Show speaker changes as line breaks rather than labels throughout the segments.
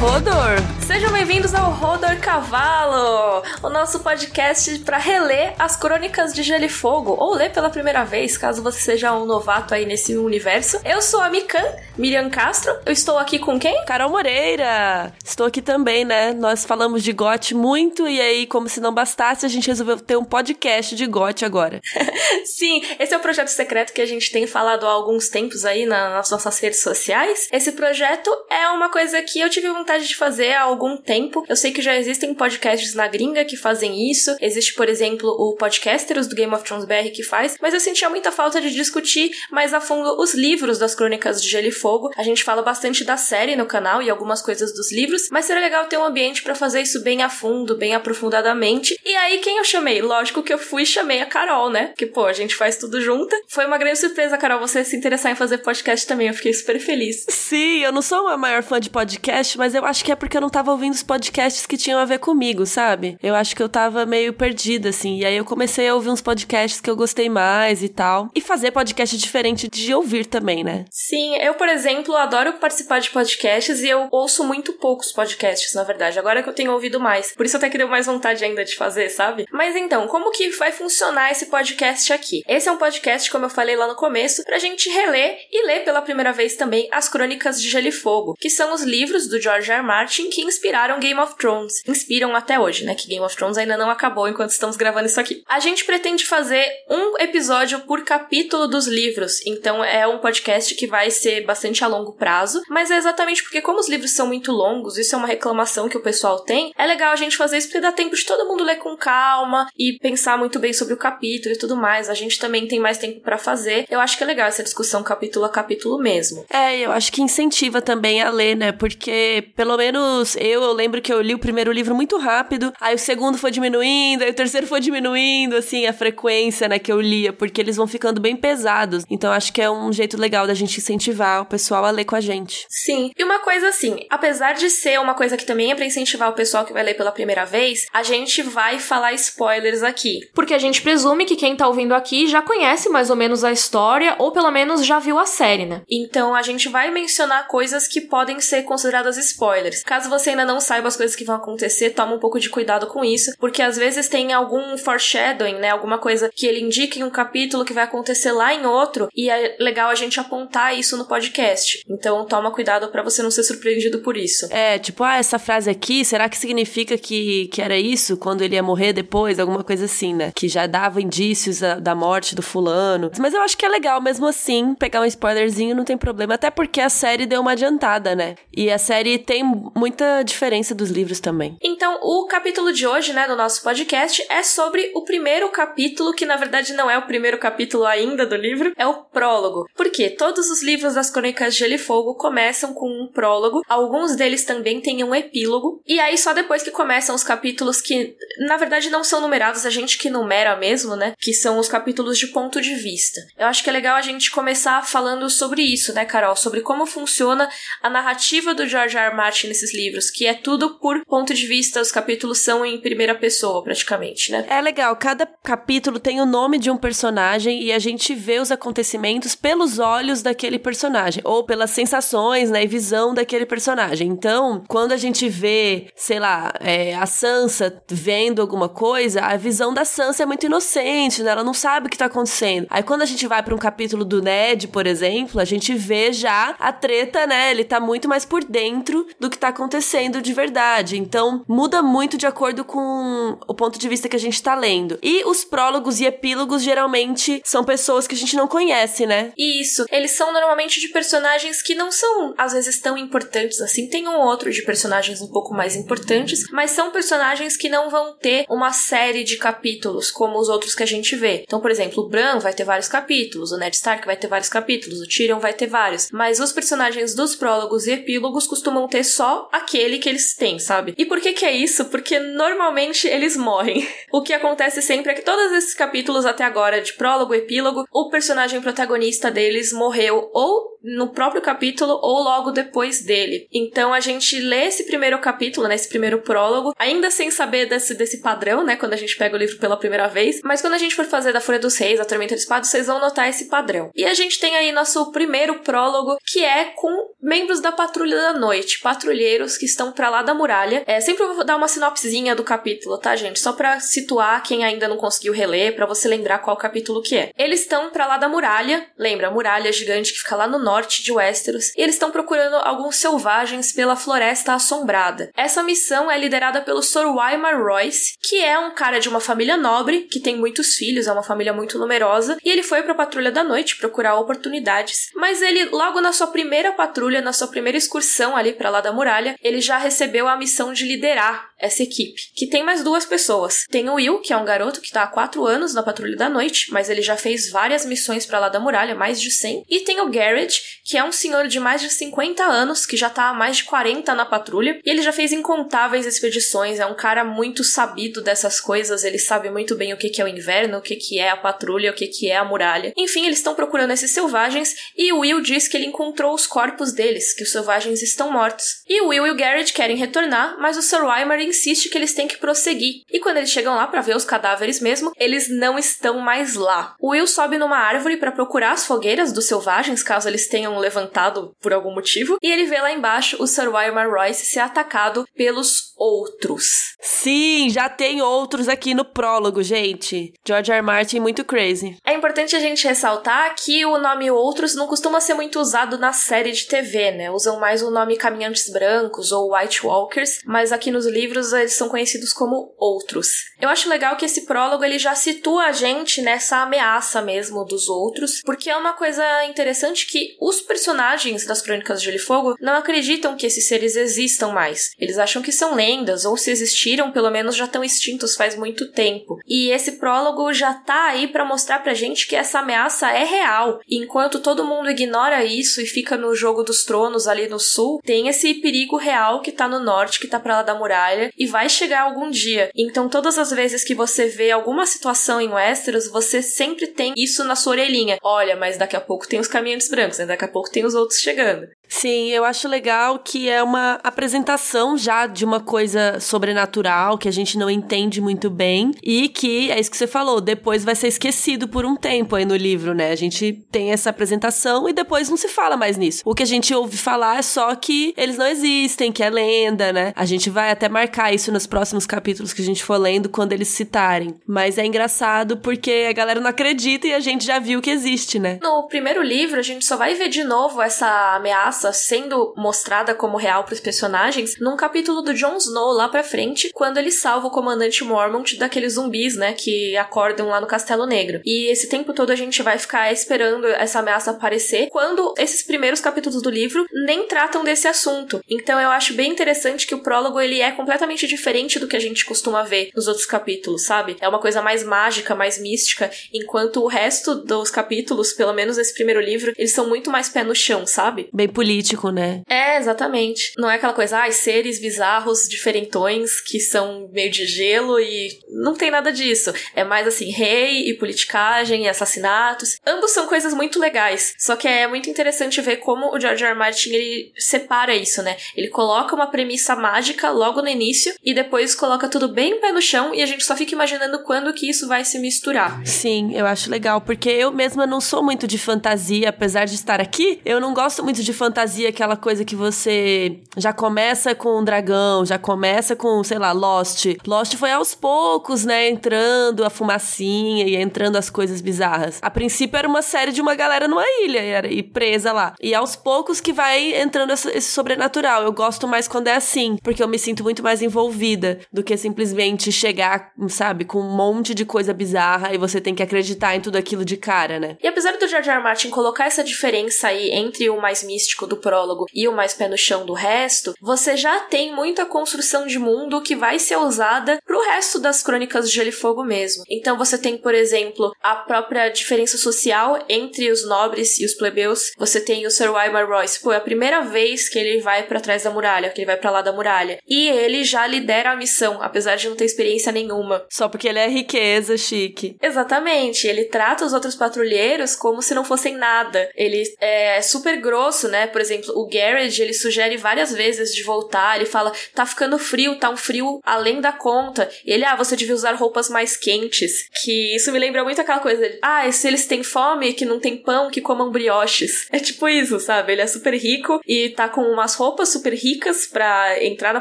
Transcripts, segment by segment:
Rodor! Sejam bem-vindos ao Rodor Cavalo, o nosso podcast para reler as crônicas de Gelo e Fogo, ou ler pela primeira vez, caso você seja um novato aí nesse universo. Eu sou a Mikan, Miriam Castro. Eu estou aqui com quem?
Carol Moreira! Estou aqui também, né? Nós falamos de GOT muito, e aí, como se não bastasse, a gente resolveu ter um podcast de GOT agora.
Sim, esse é o projeto secreto que a gente tem falado há alguns tempos aí nas nossas redes sociais. Esse projeto é uma coisa que eu tive vontade de fazer há algum tempo. Eu sei que já existem podcasts na gringa que fazem isso. Existe, por exemplo, o Podcasters do Game of Thrones BR que faz, mas eu sentia muita falta de discutir mais a fundo os livros das Crônicas de Gelo e Fogo. A gente fala bastante da série no canal e algumas coisas dos livros, mas seria legal ter um ambiente para fazer isso bem a fundo, bem aprofundadamente. E aí, quem eu chamei? Lógico que eu fui e chamei a Carol, né? Que, pô, a gente faz tudo junta. Foi uma grande surpresa, Carol, você se interessar em fazer podcast também. Eu fiquei super feliz.
Sim, eu não sou uma maior fã de podcast, mas eu acho que é porque eu não tava ouvindo os podcasts que tinham a ver comigo, sabe? Eu acho que eu tava meio perdida, assim. E aí eu comecei a ouvir uns podcasts que eu gostei mais e tal. E fazer podcast diferente de ouvir também, né?
Sim, eu, por exemplo, adoro participar de podcasts e eu ouço muito poucos podcasts, na verdade. Agora que eu tenho ouvido mais. Por isso até que deu mais vontade ainda de fazer, sabe? Mas então, como que vai funcionar esse podcast aqui? Esse é um podcast, como eu falei lá no começo, pra gente reler e ler pela primeira vez também as Crônicas de Gelo e Fogo, que são os livros do George R. R. Martin que inspiraram Game of Thrones. Inspiram até hoje, né? Que Game of Thrones ainda não acabou enquanto estamos gravando isso aqui. A gente pretende fazer um episódio por capítulo dos livros, então é um podcast que vai ser bastante a longo prazo, mas é exatamente porque, como os livros são muito longos, isso é uma reclamação que o pessoal tem, é legal a gente fazer isso porque dá tempo de todo mundo ler com calma e pensar muito bem sobre o capítulo e tudo mais. A gente também tem mais tempo para fazer. Eu acho que é legal essa discussão capítulo a capítulo mesmo.
É, eu acho que incentiva também a ler, né? Porque pelo menos eu, eu lembro que eu li o primeiro livro muito rápido, aí o segundo foi diminuindo, aí o terceiro foi diminuindo, assim, a frequência, né, que eu lia, porque eles vão ficando bem pesados. Então acho que é um jeito legal da gente incentivar o pessoal a ler com a gente.
Sim. E uma coisa assim, apesar de ser uma coisa que também é para incentivar o pessoal que vai ler pela primeira vez, a gente vai falar spoilers aqui. Porque a gente presume que quem tá ouvindo aqui já conhece mais ou menos a história, ou pelo menos já viu a série, né? Então a gente vai mencionar coisas que podem ser consideradas spoilers. Caso você ainda não saiba as coisas que vão acontecer, toma um pouco de cuidado com isso, porque às vezes tem algum foreshadowing, né? Alguma coisa que ele indica em um capítulo que vai acontecer lá em outro, e é legal a gente apontar isso no podcast. Então toma cuidado para você não ser surpreendido por isso.
É, tipo, ah, essa frase aqui, será que significa que, que era isso quando ele ia morrer depois? Alguma coisa assim, né? Que já dava indícios da, da morte do fulano. Mas eu acho que é legal mesmo assim pegar um spoilerzinho, não tem problema. Até porque a série deu uma adiantada, né? E a série tem muita diferença dos livros também.
Então, o capítulo de hoje, né, do nosso podcast é sobre o primeiro capítulo, que na verdade não é o primeiro capítulo ainda do livro, é o prólogo. Porque todos os livros das Crônicas de Gelo e Fogo começam com um prólogo, alguns deles também têm um epílogo, e aí só depois que começam os capítulos que, na verdade, não são numerados, a gente que numera mesmo, né, que são os capítulos de ponto de vista. Eu acho que é legal a gente começar falando sobre isso, né, Carol? Sobre como funciona a narrativa do George R. R. Martin nesses livros, que é tudo por ponto de vista, os capítulos são em primeira pessoa, praticamente, né?
É legal, cada capítulo tem o nome de um personagem e a gente vê os acontecimentos pelos olhos daquele personagem, ou pelas sensações, né, e visão daquele personagem. Então, quando a gente vê, sei lá, é, a Sansa vendo alguma coisa, a visão da Sansa é muito inocente, né? Ela não sabe o que tá acontecendo. Aí quando a gente vai para um capítulo do Ned, por exemplo, a gente vê já a treta, né? Ele tá muito mais por dentro do que tá acontecendo de verdade. Então, muda muito de acordo com o ponto de vista que a gente tá lendo. E os prólogos e epílogos geralmente são pessoas que a gente não conhece, né?
Isso. Eles são normalmente de personagens que não são, às vezes, tão importantes assim. Tem um outro de personagens um pouco mais importantes, mas são personagens que não vão ter uma série de capítulos como os outros que a gente vê. Então, por exemplo, o Bran vai ter vários capítulos, o Ned Stark vai ter vários capítulos, o Tyrion vai ter vários. Mas os personagens dos prólogos e epílogos costumam ter só aquele que eles têm, sabe? E por que que é isso? Porque normalmente eles morrem. O que acontece sempre é que todos esses capítulos até agora de prólogo, epílogo, o personagem protagonista deles morreu ou no próprio capítulo ou logo depois dele. Então a gente lê esse primeiro capítulo, né, esse primeiro prólogo, ainda sem saber desse, desse padrão, né, quando a gente pega o livro pela primeira vez, mas quando a gente for fazer da Folha dos Reis, a Tormenta de Espadas, vocês vão notar esse padrão. E a gente tem aí nosso primeiro prólogo, que é com membros da Patrulha da Noite, patrulheiros que estão para lá da muralha. É, sempre vou dar uma sinopsezinha do capítulo, tá, gente? Só para situar quem ainda não conseguiu reler, para você lembrar qual capítulo que é. Eles estão para lá da muralha, lembra, a muralha gigante que fica lá no norte de Westeros, e eles estão procurando alguns selvagens pela Floresta Assombrada. Essa missão é liderada pelo Sir Wymar Royce, que é um cara de uma família nobre, que tem muitos filhos, é uma família muito numerosa, e ele foi para a Patrulha da Noite procurar oportunidades. Mas ele, logo na sua primeira patrulha, na sua primeira excursão ali para lá da muralha, ele já recebeu a missão de liderar essa equipe, que tem mais duas pessoas. Tem o Will, que é um garoto que tá há quatro anos na Patrulha da Noite, mas ele já fez várias missões para lá da muralha, mais de 100. E tem o Garrett, que é um senhor de mais de 50 anos, que já tá há mais de 40 na patrulha, e ele já fez incontáveis expedições, é um cara muito sabido dessas coisas, ele sabe muito bem o que, que é o inverno, o que, que é a patrulha, o que, que é a muralha. Enfim, eles estão procurando esses selvagens, e o Will diz que ele encontrou os corpos deles, que os selvagens estão mortos. E o Will e o Garrett querem retornar, mas o Sir Wymer insiste que eles têm que prosseguir. E quando eles chegam lá para ver os cadáveres mesmo, eles não estão mais lá. O Will sobe numa árvore para procurar as fogueiras dos selvagens, caso eles tenham levantado por algum motivo, e ele vê lá embaixo o Sir Wymer Royce ser atacado pelos outros.
Sim, já tem outros aqui no prólogo, gente. George R. Martin muito crazy.
É importante a gente ressaltar que o nome outros não costuma ser muito usado na série de TV, né? Usam mais o nome Caminhantes Brancos ou White Walkers, mas aqui nos livros eles são conhecidos como outros. Eu acho legal que esse prólogo ele já situa a gente nessa ameaça mesmo dos outros, porque é uma coisa interessante que os personagens das Crônicas de Gelo e Fogo não acreditam que esses seres existam mais. Eles acham que são lendas, ou se existiram, pelo menos já estão extintos faz muito tempo. E esse prólogo já tá aí para mostrar pra gente que essa ameaça é real. E enquanto todo mundo ignora isso e fica no jogo dos tronos ali no sul, tem esse perigo real que tá no norte, que tá pra lá da muralha, e vai chegar algum dia. Então, todas as vezes que você vê alguma situação em Westeros, você sempre tem isso na sua orelhinha. Olha, mas daqui a pouco tem os caminhantes brancos, né? Daqui a pouco tem os outros chegando.
Sim, eu acho legal que é uma apresentação já de uma coisa sobrenatural que a gente não entende muito bem e que é isso que você falou, depois vai ser esquecido por um tempo aí no livro, né? A gente tem essa apresentação e depois não se fala mais nisso. O que a gente ouve falar é só que eles não existem, que é lenda, né? A gente vai até marcar isso nos próximos capítulos que a gente for lendo quando eles citarem. Mas é engraçado porque a galera não acredita e a gente já viu que existe, né?
No primeiro livro, a gente só vai ver de novo essa ameaça sendo mostrada como real para os personagens num capítulo do Jon Snow lá pra frente, quando ele salva o comandante Mormont daqueles zumbis, né, que acordam lá no Castelo Negro. E esse tempo todo a gente vai ficar esperando essa ameaça aparecer, quando esses primeiros capítulos do livro nem tratam desse assunto. Então eu acho bem interessante que o prólogo ele é completamente diferente do que a gente costuma ver nos outros capítulos, sabe? É uma coisa mais mágica, mais mística, enquanto o resto dos capítulos, pelo menos esse primeiro livro, eles são muito mais pé no chão, sabe?
Bem político, né?
É, exatamente. Não é aquela coisa, ah, seres bizarros, diferentões, que são meio de gelo e não tem nada disso. É mais assim, rei e politicagem e assassinatos. Ambos são coisas muito legais. Só que é muito interessante ver como o George R. R. Martin ele separa isso, né? Ele coloca uma premissa mágica logo no início e depois coloca tudo bem pé no chão e a gente só fica imaginando quando que isso vai se misturar.
Sim, eu acho legal, porque eu mesma não sou muito de fantasia, apesar de estar aqui, eu não gosto muito de fantasia, aquela coisa que você já começa com um dragão, já começa com, sei lá, Lost. Lost foi aos poucos, né, entrando a fumacinha e entrando as coisas bizarras. A princípio era uma série de uma galera numa ilha e, e presa lá. E aos poucos que vai entrando essa, esse sobrenatural. Eu gosto mais quando é assim, porque eu me sinto muito mais envolvida do que simplesmente chegar, sabe, com um monte de coisa bizarra e você tem que acreditar em tudo aquilo de cara, né?
E apesar do George. R. Martin colocar essa diferença aí entre o mais místico romântico do prólogo e o mais pé no chão do resto, você já tem muita construção de mundo que vai ser usada pro resto das crônicas de Gelo e Fogo mesmo. Então você tem, por exemplo, a própria diferença social entre os nobres e os plebeus. Você tem o Sir Wymer Royce, pô, é a primeira vez que ele vai para trás da muralha, que ele vai para lá da muralha. E ele já lidera a missão, apesar de não ter experiência nenhuma.
Só porque ele é riqueza, chique.
Exatamente, ele trata os outros patrulheiros como se não fossem nada. Ele é super grosso, né? Por exemplo, o Garrett, ele sugere várias vezes de voltar, ele fala, tá ficando frio, tá um frio além da conta. E ele, ah, você devia usar roupas mais quentes. Que isso me lembra muito aquela coisa, de, ah, se eles têm fome, que não tem pão, que comam brioches. É tipo isso, sabe? Ele é super rico e tá com umas roupas super ricas pra entrar na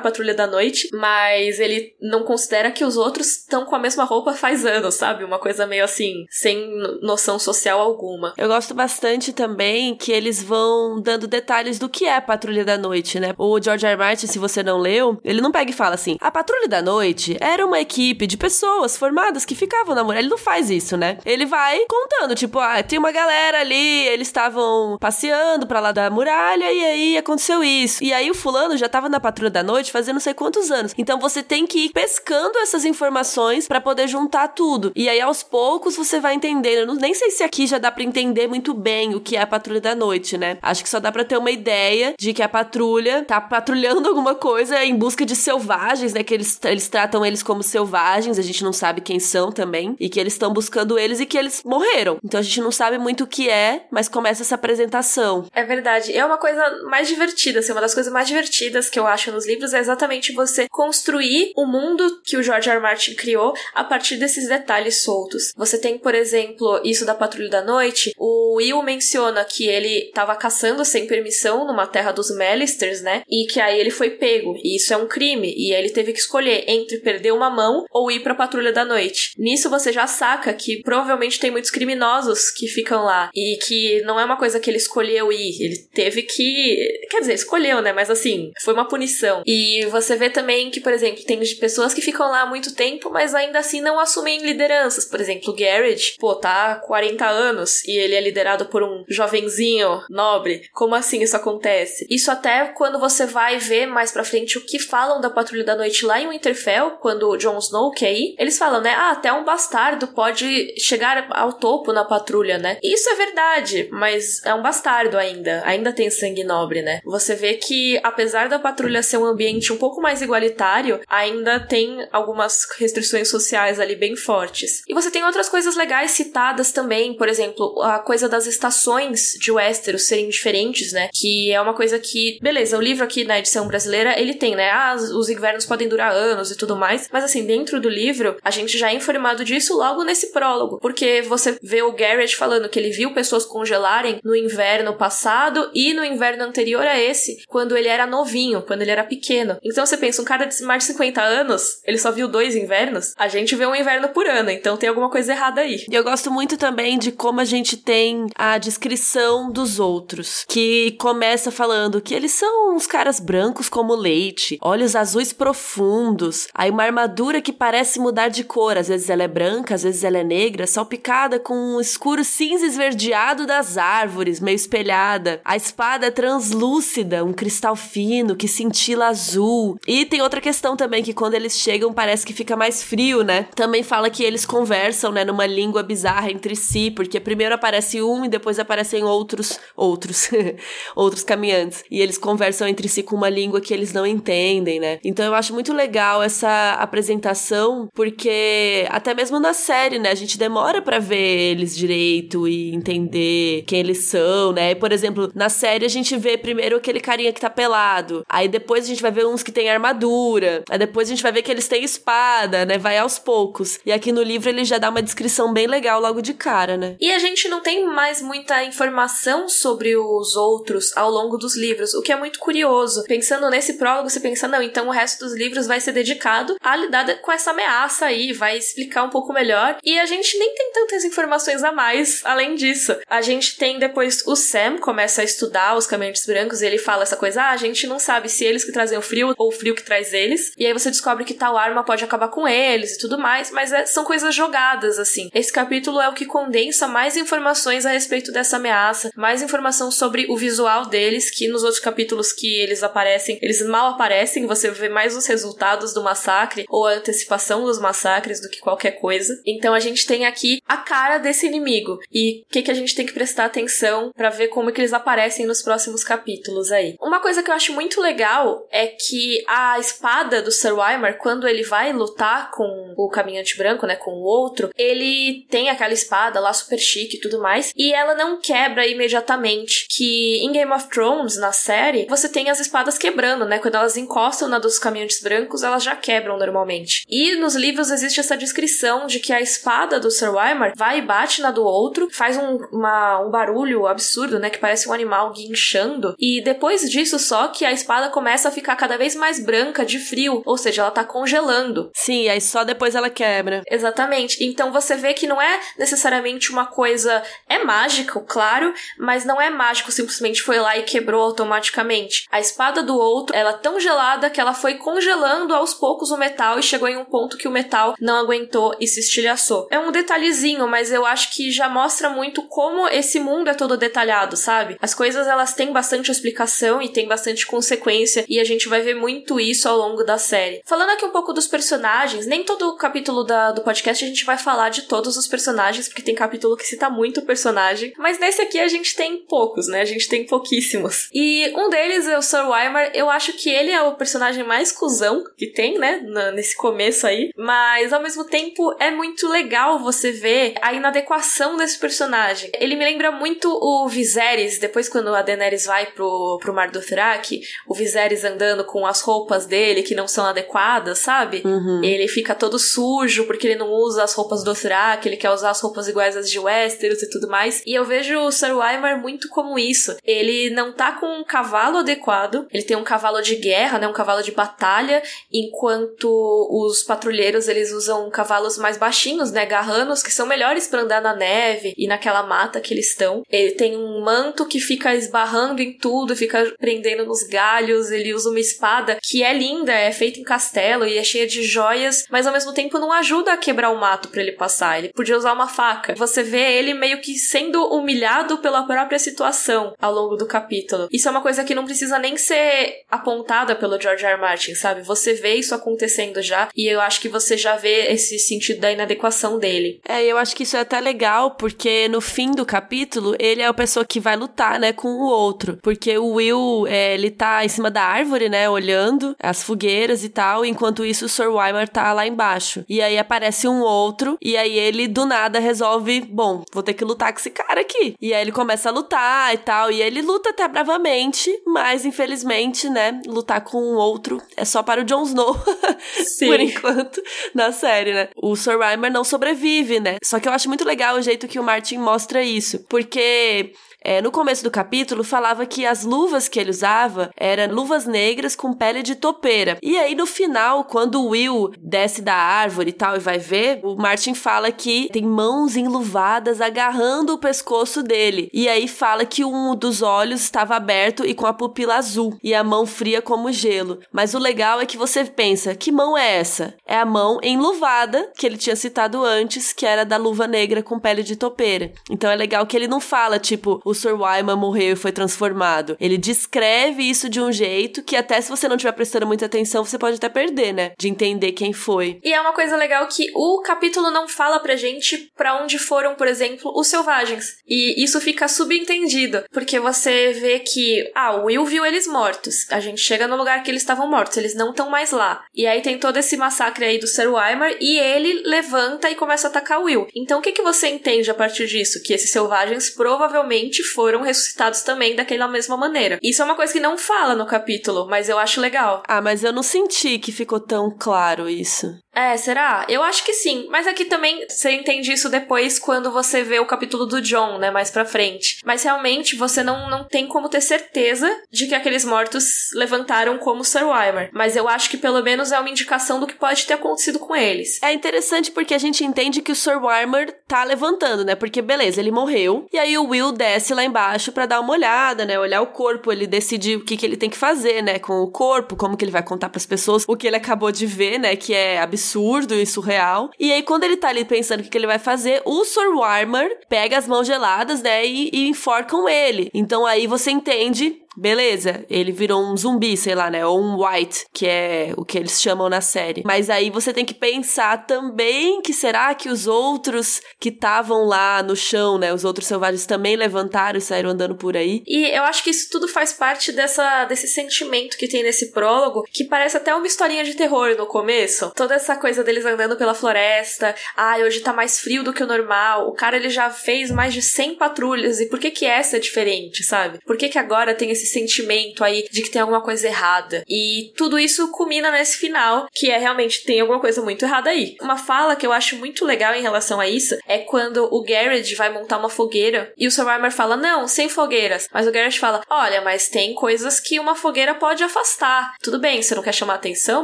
patrulha da noite, mas ele não considera que os outros estão com a mesma roupa faz anos, sabe? Uma coisa meio assim, sem noção social alguma.
Eu gosto bastante também que eles vão dando detalhes do que é a Patrulha da Noite, né? O George R. R. Martin, se você não leu, ele não pega e fala assim: a Patrulha da Noite era uma equipe de pessoas formadas que ficavam na muralha. Ele não faz isso, né? Ele vai contando, tipo, ah, tem uma galera ali, eles estavam passeando pra lá da muralha e aí aconteceu isso. E aí o fulano já tava na Patrulha da Noite fazendo não sei quantos anos. Então você tem que ir pescando essas informações para poder juntar tudo. E aí aos poucos você vai entendendo. Eu nem sei se aqui já dá para entender muito bem o que é a Patrulha da Noite, né? Acho que só dá para ter uma ideia de que a patrulha tá patrulhando alguma coisa em busca de selvagens, né? Que eles, eles tratam eles como selvagens, a gente não sabe quem são também, e que eles estão buscando eles e que eles morreram. Então a gente não sabe muito o que é, mas começa essa apresentação.
É verdade. É uma coisa mais divertida, assim, uma das coisas mais divertidas que eu acho nos livros é exatamente você construir o mundo que o George R. R. Martin criou a partir desses detalhes soltos. Você tem, por exemplo, isso da Patrulha da Noite. O Will menciona que ele estava caçando sem permissão numa terra dos Melisters, né? E que aí ele foi pego. E isso é um crime. E aí ele teve que escolher entre perder uma mão ou ir pra Patrulha da Noite. Nisso você já saca que provavelmente tem muitos criminosos que ficam lá. E que não é uma coisa que ele escolheu ir. Ele teve que. Quer dizer, escolheu, né? Mas assim, foi uma punição. E você vê também que, por exemplo, tem pessoas que ficam lá há muito tempo, mas ainda assim não assumem lideranças. Por exemplo, o Garrett, pô, tá há 40 anos e ele é liderado por um jovenzinho nobre. Como assim isso acontece? Isso até quando você vai ver mais pra frente o que falam da Patrulha da Noite lá em Winterfell, quando o Jon Snow quer ir, eles falam, né? Ah, até um bastardo pode chegar ao topo na patrulha, né? E isso é verdade, mas é um bastardo ainda. Ainda tem sangue nobre, né? Você vê que, apesar da patrulha ser um ambiente um pouco mais igualitário, ainda tem algumas restrições sociais ali bem fortes. E você tem outras coisas legais citadas também, por exemplo, a coisa das estações de Westeros serem diferentes, né? Que é uma coisa que, beleza, o livro aqui na edição brasileira, ele tem, né? Ah, os invernos podem durar anos e tudo mais, mas assim, dentro do livro, a gente já é informado disso logo nesse prólogo, porque você vê o Garrett falando que ele viu pessoas congelarem no inverno passado e no inverno anterior a esse, quando ele era novinho, quando ele era pequeno. Então você pensa, um cara de mais de 50 anos, ele só viu dois invernos, a gente vê um inverno por ano, então tem alguma coisa errada aí.
E eu gosto muito também de como a gente tem a descrição dos outros, que começa falando que eles são uns caras brancos como leite, olhos azuis profundos, aí uma armadura que parece mudar de cor, às vezes ela é branca, às vezes ela é negra, salpicada com um escuro cinza esverdeado das árvores, meio espelhada. A espada é translúcida, um cristal fino que cintila azul. E tem outra questão também que quando eles chegam parece que fica mais frio, né? Também fala que eles conversam, né, numa língua bizarra entre si, porque primeiro aparece um e depois aparecem outros, outros, outros caminhantes. E eles conversam entre si com uma língua que eles não entendem, né? Então eu acho muito legal essa apresentação, porque até mesmo na série, né, a gente demora para ver eles direito e entender quem eles são, né? Por exemplo, na série a gente vê primeiro aquele carinha que tá pelado, aí depois a gente vai ver uns que tem armadura, aí depois a gente vai ver que eles têm espada, né? Vai aos poucos. E aqui no livro ele já dá uma descrição bem legal logo de cara, né?
E a gente não tem mais muita informação sobre os outros ao longo dos livros, o que é muito curioso. Pensando nesse prólogo, você pensa, não, então o resto dos livros vai ser dedicado a lidar com essa ameaça aí, vai explicar um pouco melhor. E a gente nem tem tantas informações a mais além disso. A gente tem depois o Sam começa a estudar os caminhantes brancos e ele fala essa coisa: ah, a gente não sabe se eles que trazem o frio ou o frio que traz eles. E aí você descobre que tal arma pode acabar com eles e tudo mais, mas é, são coisas jogadas, assim. Esse capítulo é o que condensa mais informações a respeito dessa ameaça, mais informação sobre o visual visual deles, que nos outros capítulos que eles aparecem, eles mal aparecem, você vê mais os resultados do massacre ou a antecipação dos massacres do que qualquer coisa. Então a gente tem aqui a cara desse inimigo e o que, que a gente tem que prestar atenção para ver como que eles aparecem nos próximos capítulos aí. Uma coisa que eu acho muito legal é que a espada do Sir Weimar, quando ele vai lutar com o caminhante branco, né, com o outro, ele tem aquela espada lá super chique e tudo mais, e ela não quebra imediatamente. Que em Game of Thrones, na série, você tem as espadas quebrando, né? Quando elas encostam na dos caminhantes brancos, elas já quebram normalmente. E nos livros existe essa descrição de que a espada do Sir Weimar vai e bate na do outro, faz um, uma, um barulho absurdo, né? Que parece um animal guinchando. E depois disso, só que a espada começa a ficar cada vez mais branca de frio, ou seja, ela tá congelando.
Sim, aí só depois ela quebra.
Exatamente. Então você vê que não é necessariamente uma coisa. É mágico, claro, mas não é mágico simplesmente foi lá e quebrou automaticamente. A espada do outro, ela é tão gelada que ela foi congelando aos poucos o metal e chegou em um ponto que o metal não aguentou e se estilhaçou. É um detalhezinho, mas eu acho que já mostra muito como esse mundo é todo detalhado, sabe? As coisas elas têm bastante explicação e têm bastante consequência e a gente vai ver muito isso ao longo da série. Falando aqui um pouco dos personagens, nem todo capítulo da, do podcast a gente vai falar de todos os personagens, porque tem capítulo que cita muito personagem, mas nesse aqui a gente tem poucos, né? A gente tem pouquíssimos. E um deles é o Sir Weimar, eu acho que ele é o personagem mais cuzão que tem, né? nesse começo aí, mas ao mesmo tempo é muito legal você ver a inadequação desse personagem. Ele me lembra muito o Viserys, depois quando a Daenerys vai pro, pro Mar do Thrak, o Viserys andando com as roupas dele que não são adequadas, sabe?
Uhum.
Ele fica todo sujo porque ele não usa as roupas do Thrak, ele quer usar as roupas iguais às de Westeros e tudo mais. E eu vejo o Sir Weimar muito como isso. Ele não tá com um cavalo adequado, ele tem um cavalo de guerra, né, um cavalo de batalha, enquanto os patrulheiros eles usam cavalos mais baixinhos, né, garranos, que são melhores para andar na neve e naquela mata que eles estão. Ele tem um manto que fica esbarrando em tudo, fica prendendo nos galhos, ele usa uma espada que é linda, é feita em castelo e é cheia de joias, mas ao mesmo tempo não ajuda a quebrar o mato para ele passar. Ele podia usar uma faca. Você vê ele meio que sendo humilhado pela própria situação ao longo do capítulo. Isso é uma coisa que não precisa nem ser apontada pelo George R. R. Martin, sabe? Você vê isso acontecendo já e eu acho que você já vê esse sentido da inadequação dele.
É, eu acho que isso é até legal porque no fim do capítulo ele é a pessoa que vai lutar, né, com o outro. Porque o Will, é, ele tá em cima da árvore, né, olhando as fogueiras e tal, enquanto isso o Sir Weimar tá lá embaixo. E aí aparece um outro e aí ele do nada resolve, bom, vou ter que lutar com esse cara aqui. E aí ele começa a lutar e tal, e ele luta até bravamente, mas infelizmente, né, lutar com um outro é só para o Jon Snow.
Sim.
Por enquanto, na série, né? O Sir Reimer não sobrevive, né? Só que eu acho muito legal o jeito que o Martin mostra isso. Porque é, no começo do capítulo falava que as luvas que ele usava eram luvas negras com pele de topeira. E aí no final, quando o Will desce da árvore e tal e vai ver, o Martin fala que tem mãos enluvadas agarrando o pescoço dele. E aí fala que um dos olhos estava aberto e com a pupila azul e a mão fria como gelo. Mas o legal é que você pensa, que mão é essa? É a mão enluvada que ele tinha citado antes, que era da luva negra com pele de topeira. Então é legal que ele não fala tipo, o Sr. Wyman morreu e foi transformado. Ele descreve isso de um jeito que até se você não estiver prestando muita atenção, você pode até perder, né? De entender quem foi.
E é uma coisa legal que o capítulo não fala pra gente pra onde foram, por exemplo, os selvagens. E isso fica subentendido, porque você vê que, ah, o Will viu eles mortos. A gente chega no lugar que eles estavam mortos, eles não estão mais lá. E aí tem todo esse massacre aí do Sir Weimar e ele levanta e começa a atacar o Will. Então o que, que você entende a partir disso? Que esses selvagens provavelmente foram ressuscitados também daquela mesma maneira. Isso é uma coisa que não fala no capítulo, mas eu acho legal.
Ah, mas eu não senti que ficou tão claro isso.
É, será? Eu acho que sim. Mas aqui também você entende isso depois quando você vê o capítulo do John, né? Mais pra frente. Mas realmente você não, não tem como ter certeza de que aqueles mortos levantaram como Sir Weimar. Mas eu acho que pelo menos é uma indicação do que pode ter acontecido com eles.
É interessante porque a gente entende que o Sir Weimar tá levantando, né? Porque beleza, ele morreu. E aí o Will desce lá embaixo para dar uma olhada, né? Olhar o corpo, ele decide o que, que ele tem que fazer, né? Com o corpo, como que ele vai contar para as pessoas o que ele acabou de ver, né? Que é absurdo e surreal. E aí, quando ele tá ali pensando o que, que ele vai fazer, o Sir Weimer pega as mãos geladas, né, e, e enforcam ele. Então aí você entende Beleza, ele virou um zumbi, sei lá, né? Ou um white, que é o que eles chamam na série. Mas aí você tem que pensar também que será que os outros que estavam lá no chão, né? Os outros selvagens também levantaram e saíram andando por aí.
E eu acho que isso tudo faz parte dessa, desse sentimento que tem nesse prólogo, que parece até uma historinha de terror no começo. Toda essa coisa deles andando pela floresta. Ah, hoje tá mais frio do que o normal. O cara ele já fez mais de 100 patrulhas. E por que que essa é diferente, sabe? Por que que agora tem esse esse sentimento aí de que tem alguma coisa errada. E tudo isso culmina nesse final, que é realmente tem alguma coisa muito errada aí. Uma fala que eu acho muito legal em relação a isso é quando o Garrett vai montar uma fogueira e o Survivor fala: Não, sem fogueiras. Mas o Garrett fala: Olha, mas tem coisas que uma fogueira pode afastar. Tudo bem, você não quer chamar atenção,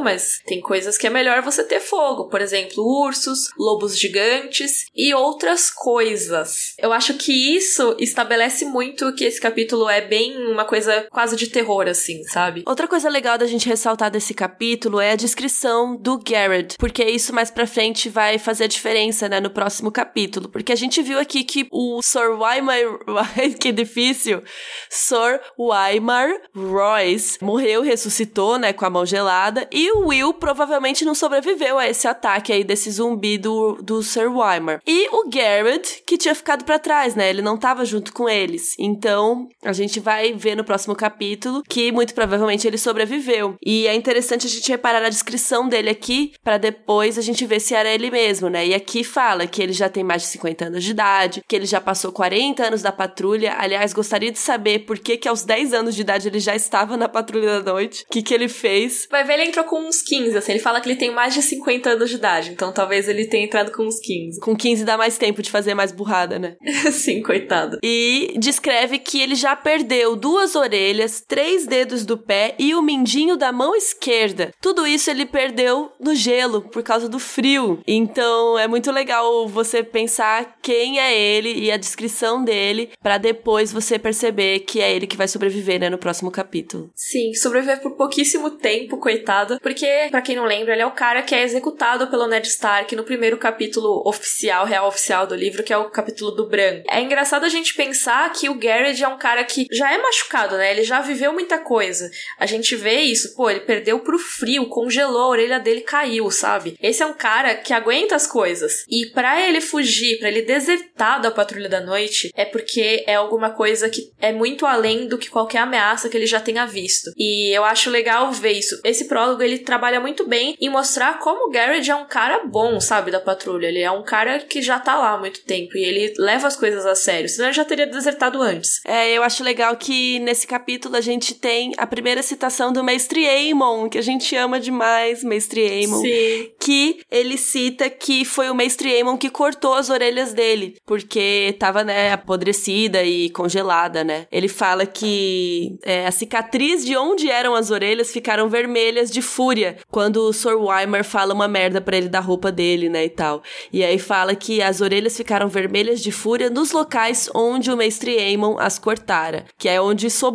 mas tem coisas que é melhor você ter fogo. Por exemplo, ursos, lobos gigantes e outras coisas. Eu acho que isso estabelece muito que esse capítulo é bem uma coisa coisa quase de terror, assim, sabe?
Outra coisa legal da gente ressaltar desse capítulo é a descrição do Garrett, porque isso mais pra frente vai fazer a diferença, né, no próximo capítulo. Porque a gente viu aqui que o Sir Weimar, que difícil, Sir Weimar Royce morreu, ressuscitou, né, com a mão gelada, e o Will provavelmente não sobreviveu a esse ataque aí desse zumbi do, do Sir Weimar. E o Garrett, que tinha ficado para trás, né, ele não tava junto com eles. Então, a gente vai ver no próximo próximo capítulo, que muito provavelmente ele sobreviveu. E é interessante a gente reparar a descrição dele aqui, para depois a gente ver se era ele mesmo, né? E aqui fala que ele já tem mais de 50 anos de idade, que ele já passou 40 anos da patrulha. Aliás, gostaria de saber por que que aos 10 anos de idade ele já estava na patrulha da noite. O que que ele fez?
Vai ver, ele entrou com uns 15, assim. Ele fala que ele tem mais de 50 anos de idade, então talvez ele tenha entrado com uns 15.
Com 15 dá mais tempo de fazer mais burrada, né?
Sim, coitado.
E descreve que ele já perdeu duas orelhas, três dedos do pé e o mindinho da mão esquerda. Tudo isso ele perdeu no gelo por causa do frio. Então é muito legal você pensar quem é ele e a descrição dele para depois você perceber que é ele que vai sobreviver, né, no próximo capítulo.
Sim, sobreviver por pouquíssimo tempo, coitado, porque para quem não lembra, ele é o cara que é executado pelo Ned Stark no primeiro capítulo oficial, real oficial do livro, que é o capítulo do Bran. É engraçado a gente pensar que o Garrett é um cara que já é machucado, né? Ele já viveu muita coisa. A gente vê isso, pô, ele perdeu pro frio, congelou, a orelha dele caiu, sabe? Esse é um cara que aguenta as coisas. E para ele fugir, para ele desertar da patrulha da noite, é porque é alguma coisa que é muito além do que qualquer ameaça que ele já tenha visto. E eu acho legal ver isso. Esse prólogo ele trabalha muito bem em mostrar como o Garrett é um cara bom, sabe, da patrulha. Ele é um cara que já tá lá há muito tempo e ele leva as coisas a sério, senão ele já teria desertado antes.
É, eu acho legal que nesse capítulo capítulo a gente tem a primeira citação do Mestre Aemon, que a gente ama demais, Mestre Aemon.
Sim.
Que ele cita que foi o Mestre Aemon que cortou as orelhas dele, porque tava, né, apodrecida e congelada, né? Ele fala que é, a cicatriz de onde eram as orelhas ficaram vermelhas de fúria quando o Sir Weimer fala uma merda para ele da roupa dele, né, e tal. E aí fala que as orelhas ficaram vermelhas de fúria nos locais onde o Mestre Aemon as cortara, que é onde sobrou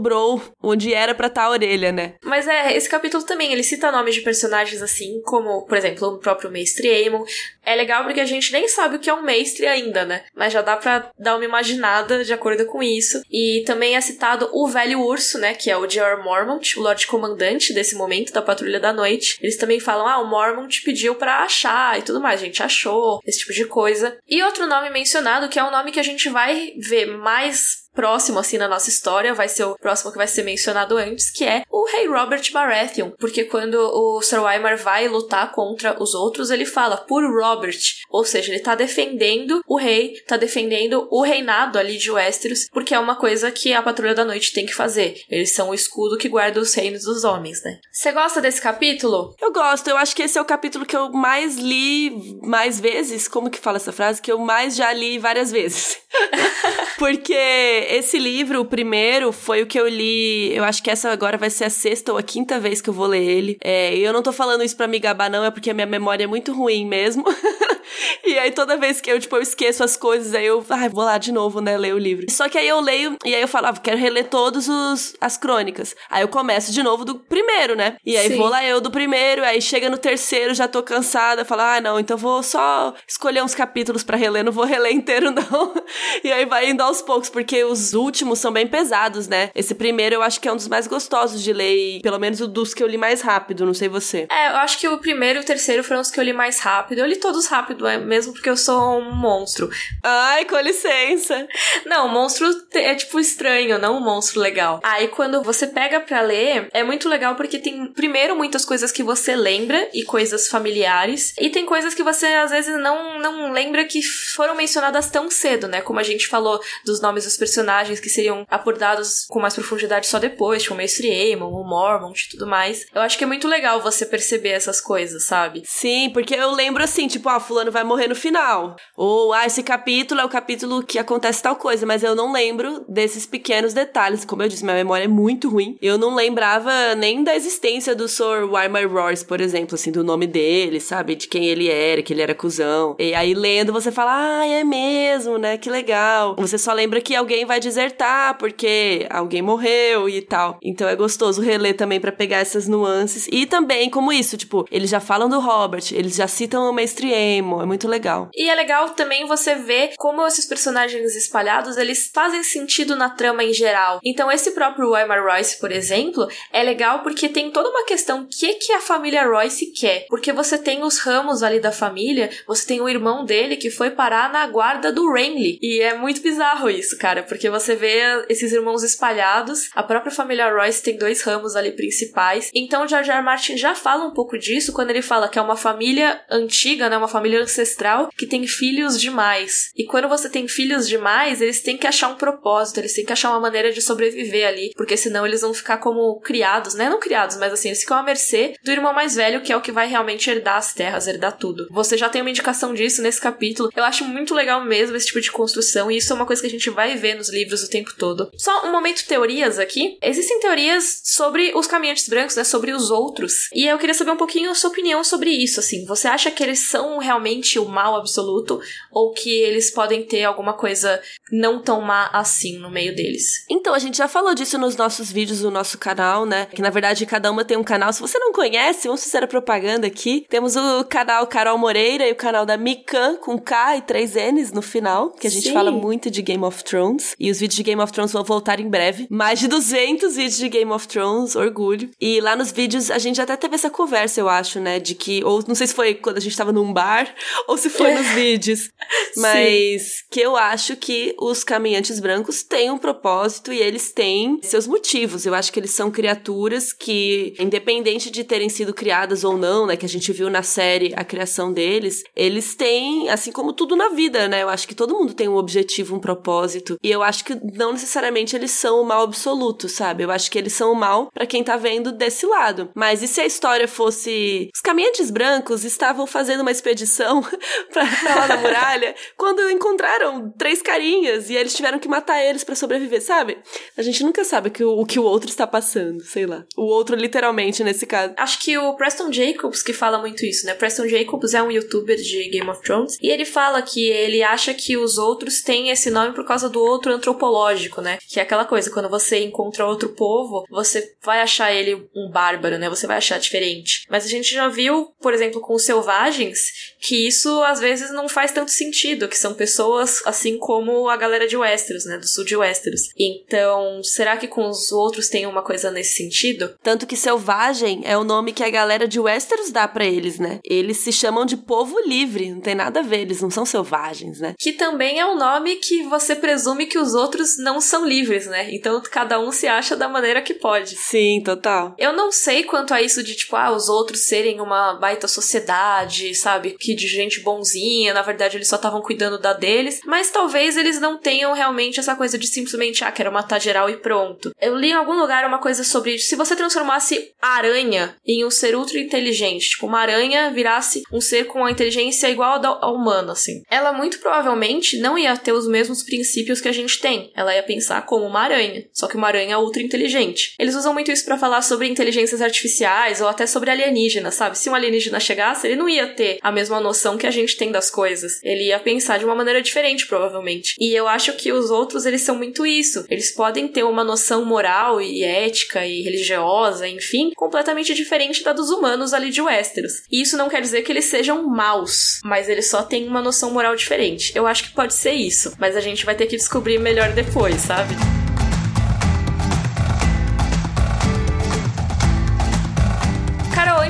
onde era pra estar tá a orelha, né?
Mas é, esse capítulo também, ele cita nomes de personagens assim, como, por exemplo, o próprio Mestre Aemon. É legal porque a gente nem sabe o que é um mestre ainda, né? Mas já dá pra dar uma imaginada de acordo com isso. E também é citado o Velho Urso, né? Que é o J.R. Mormont, o Lorde Comandante desse momento da Patrulha da Noite. Eles também falam, ah, o Mormont pediu pra achar e tudo mais. A gente achou, esse tipo de coisa. E outro nome mencionado, que é um nome que a gente vai ver mais próximo, assim, na nossa história, vai ser o próximo que vai ser mencionado antes, que é o rei Robert Baratheon. Porque quando o Sir Weimar vai lutar contra os outros, ele fala por Robert. Ou seja, ele tá defendendo o rei, tá defendendo o reinado ali de Westeros, porque é uma coisa que a Patrulha da Noite tem que fazer. Eles são o escudo que guarda os reinos dos homens, né? Você gosta desse capítulo?
Eu gosto, eu acho que esse é o capítulo que eu mais li mais vezes. Como que fala essa frase? Que eu mais já li várias vezes. porque esse livro, o primeiro, foi o que eu li. Eu acho que essa agora vai ser a sexta ou a quinta vez que eu vou ler ele. É, e eu não tô falando isso pra me gabar, não, é porque a minha memória é muito ruim mesmo. E aí toda vez que eu, tipo, eu esqueço as coisas, aí eu, ai, vou lá de novo, né, ler o livro. Só que aí eu leio e aí eu falava, ah, quero reler todos os as crônicas. Aí eu começo de novo do primeiro, né? E aí Sim. vou lá eu do primeiro, aí chega no terceiro, já tô cansada, falo, ah, não, então vou só escolher uns capítulos para reler, não vou reler inteiro não. e aí vai indo aos poucos, porque os últimos são bem pesados, né? Esse primeiro eu acho que é um dos mais gostosos de ler, pelo menos o dos que eu li mais rápido, não sei você.
É, eu acho que o primeiro e o terceiro foram os que eu li mais rápido. Eu li todos rápido, é mesmo porque eu sou um monstro.
Ai, com licença.
Não, monstro é tipo estranho, não um monstro legal. Aí quando você pega para ler, é muito legal porque tem primeiro muitas coisas que você lembra e coisas familiares, e tem coisas que você às vezes não não lembra que foram mencionadas tão cedo, né? Como a gente falou dos nomes dos personagens que seriam abordados com mais profundidade só depois, tipo o Mestre Aemon, o Mormont e tudo mais. Eu acho que é muito legal você perceber essas coisas, sabe?
Sim, porque eu lembro assim, tipo, ah, fulano vai morrer no final. Ou, ah, esse capítulo é o capítulo que acontece tal coisa, mas eu não lembro desses pequenos detalhes. Como eu disse, minha memória é muito ruim. Eu não lembrava nem da existência do Sir Wymer Royce, por exemplo, assim, do nome dele, sabe? De quem ele era, que ele era cuzão. E aí, lendo, você fala, ah, é mesmo, né? Que legal. Você só lembra que alguém vai desertar porque alguém morreu e tal. Então é gostoso reler também para pegar essas nuances. E também, como isso, tipo, eles já falam do Robert, eles já citam o Mestre Emo, é muito legal.
E é legal também você ver como esses personagens espalhados, eles fazem sentido na trama em geral. Então esse próprio Weimar Royce, por exemplo, é legal porque tem toda uma questão que que a família Royce quer. Porque você tem os ramos ali da família, você tem o irmão dele que foi parar na guarda do Renly. E é muito bizarro isso, cara, porque você vê esses irmãos espalhados, a própria família Royce tem dois ramos ali principais. Então George R. R. Martin já fala um pouco disso quando ele fala que é uma família antiga, né, uma família ancestral que tem filhos demais. E quando você tem filhos demais, eles têm que achar um propósito, eles têm que achar uma maneira de sobreviver ali, porque senão eles vão ficar como criados, né? Não criados, mas assim, eles ficam à mercê do irmão mais velho, que é o que vai realmente herdar as terras, herdar tudo. Você já tem uma indicação disso nesse capítulo. Eu acho muito legal mesmo esse tipo de construção, e isso é uma coisa que a gente vai ver nos livros o tempo todo. Só um momento teorias aqui. Existem teorias sobre os caminhantes brancos, né? Sobre os outros. E eu queria saber um pouquinho a sua opinião sobre isso, assim. Você acha que eles são realmente o mal absoluto? Ou que eles podem ter alguma coisa não tão má assim no meio deles?
Então, a gente já falou disso nos nossos vídeos do nosso canal, né? Que na verdade cada uma tem um canal. Se você não conhece, vamos fazer a propaganda aqui. Temos o canal Carol Moreira e o canal da Mikan com K e três N's no final, que a gente Sim. fala muito de Game of Thrones. E os vídeos de Game of Thrones vão voltar em breve. Mais de 200 vídeos de Game of Thrones, orgulho. E lá nos vídeos a gente até teve essa conversa, eu acho, né? De que, ou não sei se foi quando a gente tava num bar ou se foi nos vídeos, mas Sim. que eu acho que os caminhantes brancos têm um propósito e eles têm seus motivos. Eu acho que eles são criaturas que, independente de terem sido criadas ou não, né? Que a gente viu na série a criação deles, eles têm, assim como tudo na vida, né? Eu acho que todo mundo tem um objetivo, um propósito. E eu acho que não necessariamente eles são o mal absoluto, sabe? Eu acho que eles são o mal para quem tá vendo desse lado. Mas e se a história fosse. Os caminhantes brancos estavam fazendo uma expedição pra, pra lá na muralha quando encontraram três carinhas e eles tiveram que matar eles para sobreviver, sabe? A gente nunca sabe que o, o que o outro está passando, sei lá. O outro, literalmente, nesse caso.
Acho que o Preston Jacobs que fala muito isso, né? Preston Jacobs é um youtuber de Game of Thrones e ele fala que ele acha que os outros têm esse nome por causa do outro antropológico, né? Que é aquela coisa, quando você encontra outro povo, você vai achar ele um bárbaro, né? Você vai achar diferente. Mas a gente já viu, por exemplo, com os selvagens, que isso às vezes não faz tanto sentido, que são pessoas assim como a galera de Westeros, né? Do sul de Westeros. Então, será que com os outros tem uma coisa nesse sentido?
Tanto que selvagem é o nome que a galera de Westeros dá para eles, né? Eles se chamam de povo livre, não tem nada a ver, eles não são selvagens, né?
Que também é um nome que você presume que os outros não são livres, né? Então cada um se acha da maneira que pode.
Sim, total.
Eu não sei quanto a isso de tipo, ah, os outros serem uma baita sociedade, sabe? Que de gente bonzinha, na verdade eles só estavam cuidando da deles, mas talvez eles não tenham realmente essa coisa de simplesmente, ah, quero matar geral e pronto. Eu li em algum lugar uma coisa sobre se você transformasse a aranha em um ser ultra inteligente, tipo, uma aranha virasse um ser com a inteligência igual a da humana, assim. Ela muito provavelmente não ia ter os mesmos princípios que a gente tem. Ela ia pensar como uma aranha, só que uma aranha ultra inteligente. Eles usam muito isso para falar sobre inteligências artificiais ou até sobre alienígenas, sabe? Se um alienígena chegasse, ele não ia ter a mesma noção que a gente tem das coisas. Ele ia pensar de uma maneira diferente, provavelmente. E eu acho que os outros, eles são muito isso. Eles podem ter uma noção moral e ética e religiosa, enfim, completamente diferente da dos humanos ali de Westeros. E isso não quer dizer que eles sejam maus, mas eles só têm uma noção moral diferente. Eu acho que pode ser isso, mas a gente vai ter que descobrir melhor depois, sabe?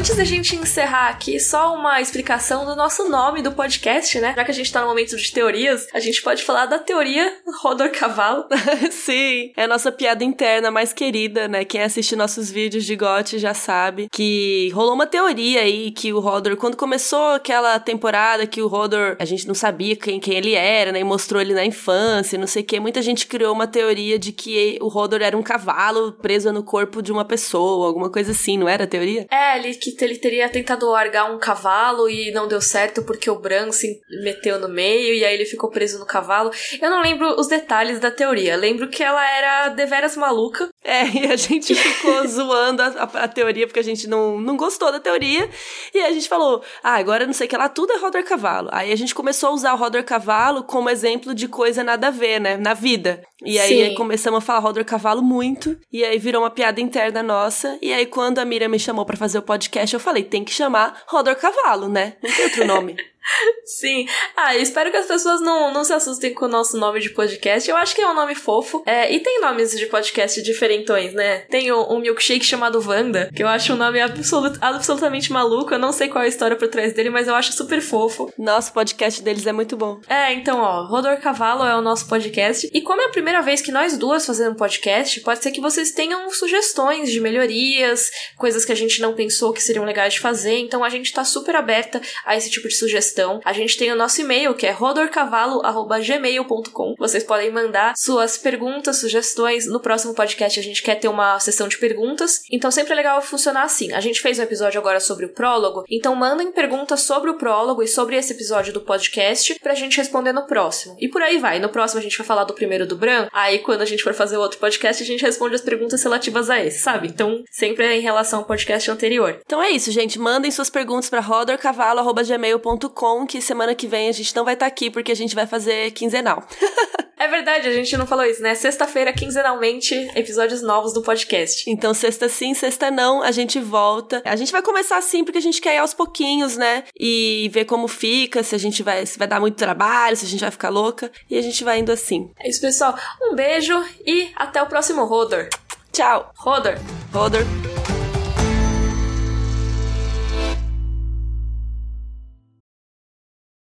Antes da gente encerrar aqui, só uma explicação do nosso nome do podcast, né? Já que a gente tá no momento de teorias, a gente pode falar da teoria Rodor Cavalo.
Sim, é a nossa piada interna mais querida, né? Quem assiste nossos vídeos de GOT já sabe que rolou uma teoria aí que o Rodor, quando começou aquela temporada que o Rodor, a gente não sabia quem, quem ele era, né? E mostrou ele na infância, não sei o que. Muita gente criou uma teoria de que o Rodor era um cavalo preso no corpo de uma pessoa, alguma coisa assim, não era a teoria?
É, ele que ele teria tentado largar um cavalo e não deu certo porque o Bran se meteu no meio e aí ele ficou preso no cavalo. Eu não lembro os detalhes da teoria. Lembro que ela era deveras maluca.
É, e a gente ficou zoando a, a, a, teoria porque a gente não, não gostou da teoria. E a gente falou, ah, agora não sei o que lá, tudo é Roder Cavalo. Aí a gente começou a usar o Roder Cavalo como exemplo de coisa nada a ver, né, na vida. E aí Sim. começamos a falar Roder Cavalo muito. E aí virou uma piada interna nossa. E aí quando a Miriam me chamou para fazer o podcast, eu falei, tem que chamar Rodor Cavalo, né? Não tem outro nome.
Sim. Ah, espero que as pessoas não, não se assustem com o nosso nome de podcast. Eu acho que é um nome fofo. É, e tem nomes de podcast diferentões, né? Tem um, um milkshake chamado Wanda, que eu acho um nome absolut, absolutamente maluco. Eu não sei qual é a história por trás dele, mas eu acho super fofo.
Nosso podcast deles é muito bom.
É, então, ó, Rodor Cavalo é o nosso podcast. E como é a primeira vez que nós duas fazemos podcast, pode ser que vocês tenham sugestões de melhorias, coisas que a gente não pensou que seriam legais de fazer. Então a gente tá super aberta a esse tipo de sugestão sugestão, a gente tem o nosso e-mail que é rodorcavalo@gmail.com. Vocês podem mandar suas perguntas, sugestões. No próximo podcast a gente quer ter uma sessão de perguntas, então sempre é legal funcionar assim. A gente fez um episódio agora sobre o prólogo, então mandem perguntas sobre o prólogo e sobre esse episódio do podcast pra gente responder no próximo. E por aí vai. No próximo a gente vai falar do primeiro do Bran, aí quando a gente for fazer outro podcast a gente responde as perguntas relativas a esse, sabe? Então sempre é em relação ao podcast anterior.
Então é isso, gente. Mandem suas perguntas para rodorcavalo@gmail.com que semana que vem a gente não vai estar tá aqui porque a gente vai fazer quinzenal.
É verdade, a gente não falou isso, né? Sexta-feira, quinzenalmente, episódios novos do podcast.
Então, sexta sim, sexta não, a gente volta. A gente vai começar assim porque a gente quer ir aos pouquinhos, né? E ver como fica, se a gente vai, se vai dar muito trabalho, se a gente vai ficar louca. E a gente vai indo assim.
É isso, pessoal. Um beijo e até o próximo Rodor.
Tchau.
Rodor.
Rodor.